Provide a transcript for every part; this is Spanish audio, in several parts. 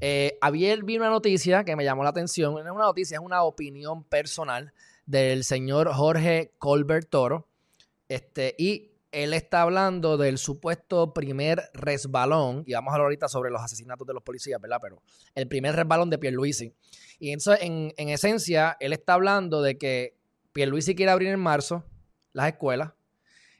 Eh, ayer vi una noticia que me llamó la atención. No es una noticia, es una opinión personal del señor Jorge Colbert Toro. Este, y él está hablando del supuesto primer resbalón, y vamos a hablar ahorita sobre los asesinatos de los policías, ¿verdad? Pero el primer resbalón de Pierluisi. Y eso, en, en esencia, él está hablando de que Pierluisi quiere abrir en marzo las escuelas,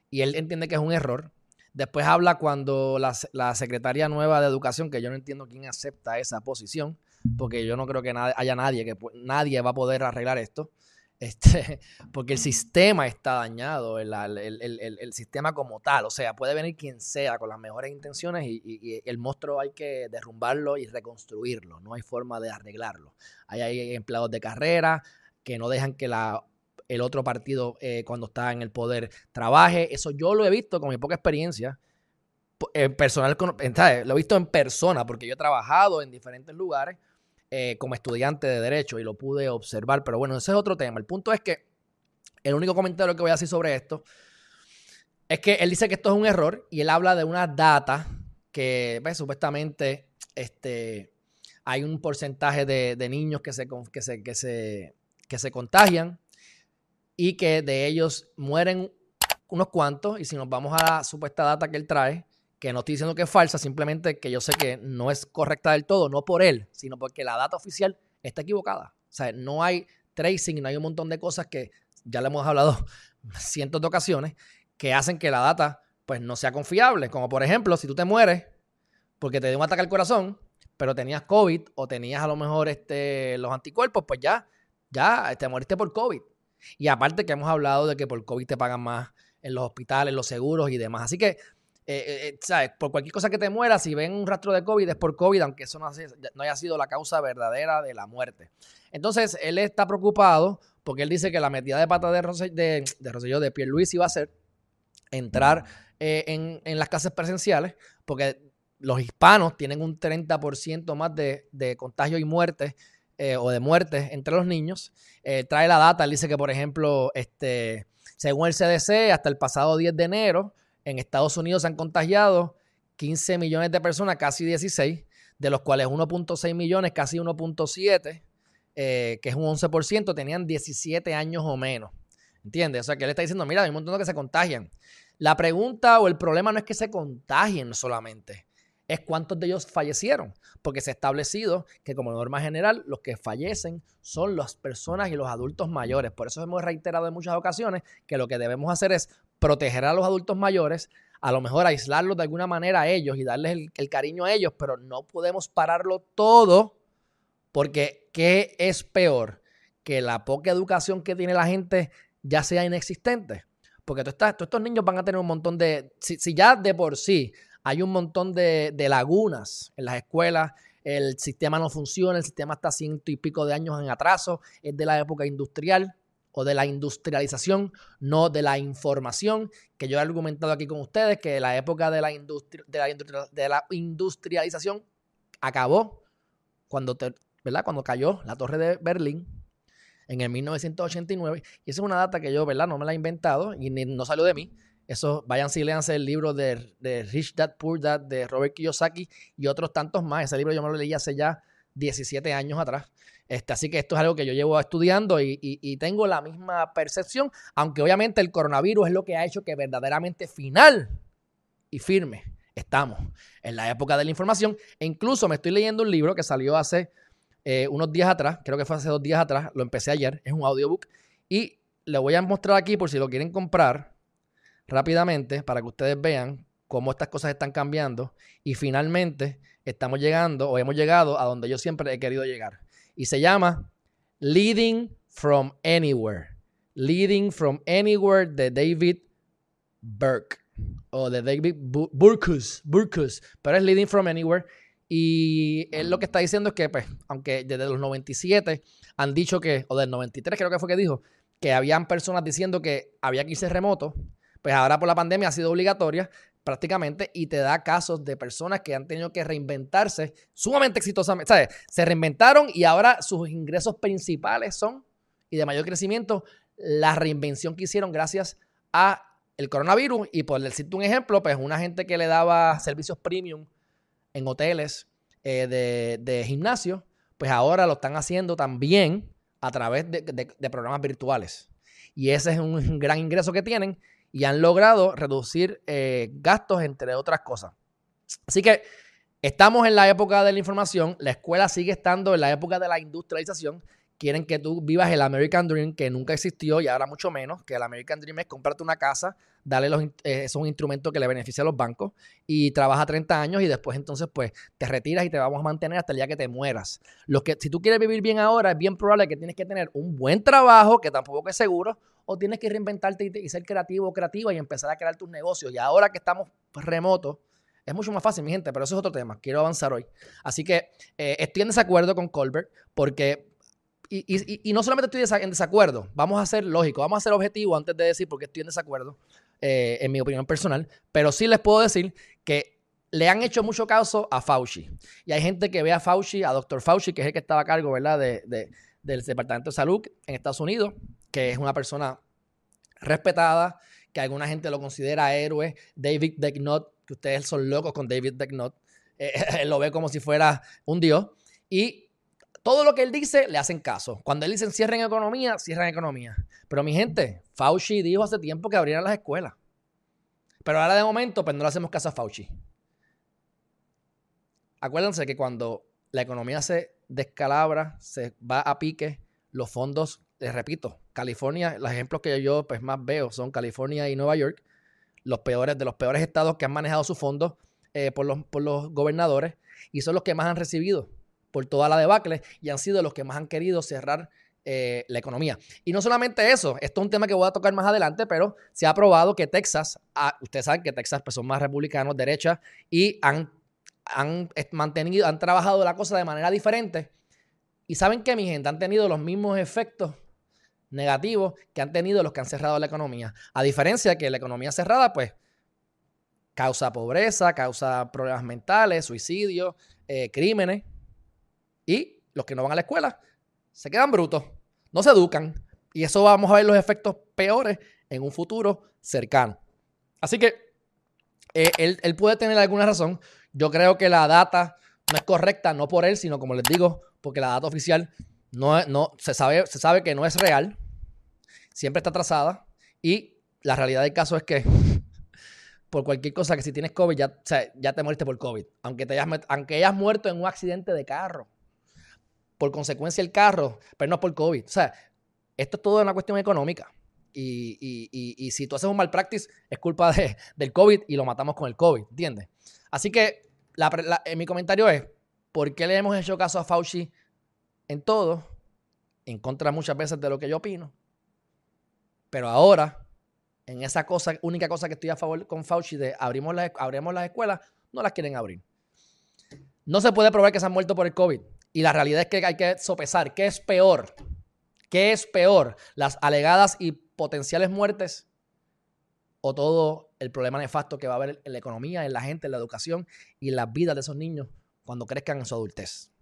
y él entiende que es un error. Después habla cuando la, la secretaria nueva de educación, que yo no entiendo quién acepta esa posición, porque yo no creo que haya nadie que nadie va a poder arreglar esto. Este, porque el sistema está dañado, el, sistema como tal. O sea, puede venir quien sea con las mejores intenciones y, el monstruo hay que derrumbarlo y reconstruirlo. No hay forma de arreglarlo. Hay empleados de carrera que no dejan que la el otro partido eh, cuando está en el poder trabaje. Eso yo lo he visto con mi poca experiencia. En personal, lo he visto en persona porque yo he trabajado en diferentes lugares eh, como estudiante de derecho y lo pude observar. Pero bueno, ese es otro tema. El punto es que el único comentario que voy a hacer sobre esto es que él dice que esto es un error y él habla de una data que pues, supuestamente este, hay un porcentaje de, niños que se, que, se, que, se, que se contagian y que de ellos mueren unos cuantos. Y si nos vamos a la supuesta data que él trae, que no estoy diciendo que es falsa, simplemente que yo sé que no es correcta del todo, no por él, sino porque la data oficial está equivocada. O sea, no hay tracing, no hay un montón de cosas que ya le hemos hablado cientos de ocasiones que hacen que la data pues no sea confiable. Como por ejemplo, si tú te mueres porque te dio un ataque al corazón, pero tenías COVID o tenías a lo mejor este, los anticuerpos, pues ya, ya te moriste por COVID. Y aparte que hemos hablado de que por COVID te pagan más en los hospitales, los seguros y demás. Así que, eh, eh, eh, ¿sabes? Por cualquier cosa que te muera, si ven un rastro de COVID es por COVID, aunque eso no, haya sido la causa verdadera de la muerte. Entonces, él está preocupado porque él dice que la metida de pata de, Roselló, de, de, de Pierluisi iba a ser entrar en, las clases presenciales, porque los hispanos tienen un 30% más de, de contagio y muerte eh, o de muertes entre los niños. Eh, trae la data, él dice que, por ejemplo, este, según el CDC, hasta el pasado 10 de enero, en Estados Unidos se han contagiado 15 millones de personas, casi 16, de los cuales 1.6 millones, casi 1.7, eh, que es un 11%, tenían 17 años o menos. ¿Entiendes? O sea, que él está diciendo, mira, hay un montón de que se contagian. La pregunta o el problema no es que se contagien solamente, es cuántos de ellos fallecieron, porque se ha establecido que como norma general los que fallecen son las personas y los adultos mayores. Por eso hemos reiterado en muchas ocasiones que lo que debemos hacer es proteger a los adultos mayores, a lo mejor aislarlos de alguna manera a ellos y darles el, cariño a ellos, pero no podemos pararlo todo porque ¿qué es peor? Que la poca educación que tiene la gente ya sea inexistente. Porque tú estás, todos estos niños van a tener un montón de, si ya de por sí hay un montón de, lagunas en las escuelas. El sistema no funciona, el sistema está ciento y pico de años en atraso, es de la época industrial o de la industrialización, no de la información, que yo he argumentado aquí con ustedes, que la época de la, de la, industrialización acabó cuando, ¿verdad? cuando cayó la torre de Berlín en el 1989. Y esa es una data que yo ¿verdad? no me la he inventado y no salió de mí. Eso, vayan y léanse el libro de, Rich Dad Poor Dad de Robert Kiyosaki y otros tantos más. Ese libro yo me lo leí hace ya 17 años atrás. Este, así que esto es algo que yo llevo estudiando y, tengo la misma percepción, aunque obviamente el coronavirus es lo que ha hecho que verdaderamente final y firme estamos en la época de la información. E incluso me estoy leyendo un libro que salió hace eh, unos días atrás, creo que fue hace dos días atrás, lo empecé ayer, es un audiobook y le voy a mostrar aquí por si lo quieren comprar rápidamente para que ustedes vean cómo estas cosas están cambiando y finalmente estamos llegando o hemos llegado a donde yo siempre he querido llegar. Y se llama Leading from Anywhere. Leading from Anywhere de David Burke o de David Burkus, Burkus, pero es Leading from Anywhere. Y él lo que está diciendo es que, pues, aunque desde los 97 han dicho que, o del 93 creo que fue que dijo, que habían personas diciendo que había que irse remoto, pues ahora por la pandemia ha sido obligatoria prácticamente y te da casos de personas que han tenido que reinventarse sumamente exitosamente. ¿sabes? Se reinventaron y ahora sus ingresos principales son y de mayor crecimiento la reinvención que hicieron gracias a el coronavirus y por decirte un ejemplo, pues una gente que le daba servicios premium en hoteles eh, de, gimnasio, pues ahora lo están haciendo también a través de, programas virtuales. Y ese es un gran ingreso que tienen y han logrado reducir eh, gastos, entre otras cosas. Así que estamos en la época de la información, la escuela sigue estando en la época de la industrialización quieren que tú vivas el American Dream, que nunca existió y ahora mucho menos, que el American Dream es comprarte una casa, darle los, eh, es un instrumento que le beneficia a los bancos y trabaja 30 años y después entonces pues te retiras y te vamos a mantener hasta el día que te mueras. Lo que, si tú quieres vivir bien ahora, es bien probable que tienes que tener un buen trabajo, que tampoco es seguro, o tienes que reinventarte y, ser creativo o creativa y empezar a crear tus negocios. Y ahora que estamos remotos, es mucho más fácil, mi gente, pero eso es otro tema. Quiero avanzar hoy. Así que eh, estoy en desacuerdo con Colbert porque y, no solamente estoy en desacuerdo, vamos a ser lógicos, vamos a ser objetivos antes de decir por qué estoy en desacuerdo, eh, en mi opinión personal, pero sí les puedo decir que le han hecho mucho caso a Fauci. Y hay gente que ve a Fauci, a Dr. Fauci, que es el que estaba a cargo, ¿verdad?, de, del Departamento de Salud en Estados Unidos, que es una persona respetada, que alguna gente lo considera héroe. David Degnot, que ustedes son locos con David Degnot, eh, lo ve como si fuera un dios. Y todo lo que él dice le hacen caso. Cuando él dice cierren economía, cierran economía. Pero mi gente, Fauci dijo hace tiempo que abrieran las escuelas. Pero ahora de momento, pues no le hacemos caso a Fauci. Acuérdense que cuando la economía se descalabra, se va a pique, los fondos, les repito, California, los ejemplos que yo pues, más veo son California y Nueva York, los peores de los peores estados que han manejado sus fondos eh, por, los, por los gobernadores y son los que más han recibido por toda la debacle y han sido los que más han querido cerrar eh, la economía. Y no solamente eso, esto es un tema que voy a tocar más adelante, pero se ha probado que Texas, ah, ustedes saben que Texas pues, son más republicanos, derecha, y han, han mantenido, han trabajado la cosa de manera diferente. Y saben que mi gente han tenido los mismos efectos negativos que han tenido los que han cerrado la economía. A diferencia de que la economía cerrada, pues, causa pobreza, causa problemas mentales, suicidios, eh, crímenes. Y los que no van a la escuela se quedan brutos, no se educan. Y eso vamos a ver los efectos peores en un futuro cercano. Así que eh, él, puede tener alguna razón. Yo creo que la data no es correcta, no por él, sino como les digo, porque la data oficial no, no se, sabe, se sabe que no es real, siempre está atrasada y la realidad del caso es que por cualquier cosa que si tienes COVID ya, ya te mueriste por COVID, aunque, te hayas, aunque hayas muerto en un accidente de carro por consecuencia el carro, pero no por COVID. O sea, esto es todo una cuestión económica. Y, si tú haces un mal practice, es culpa de, del COVID y lo matamos con el COVID, ¿entiendes? Así que en mi comentario es, ¿por qué le hemos hecho caso a Fauci en todo? En contra muchas veces de lo que yo opino. Pero ahora, en esa cosa, única cosa que estoy a favor con Fauci de abrimos las, escuelas, no las quieren abrir. No se puede probar que se han muerto por el COVID. Y la realidad es que hay que sopesar qué es peor. ¿Qué es peor? ¿Las alegadas y potenciales muertes o todo el problema nefasto que va a haber en la economía, en la gente, en la educación y en las vidas de esos niños cuando crezcan en su adultez?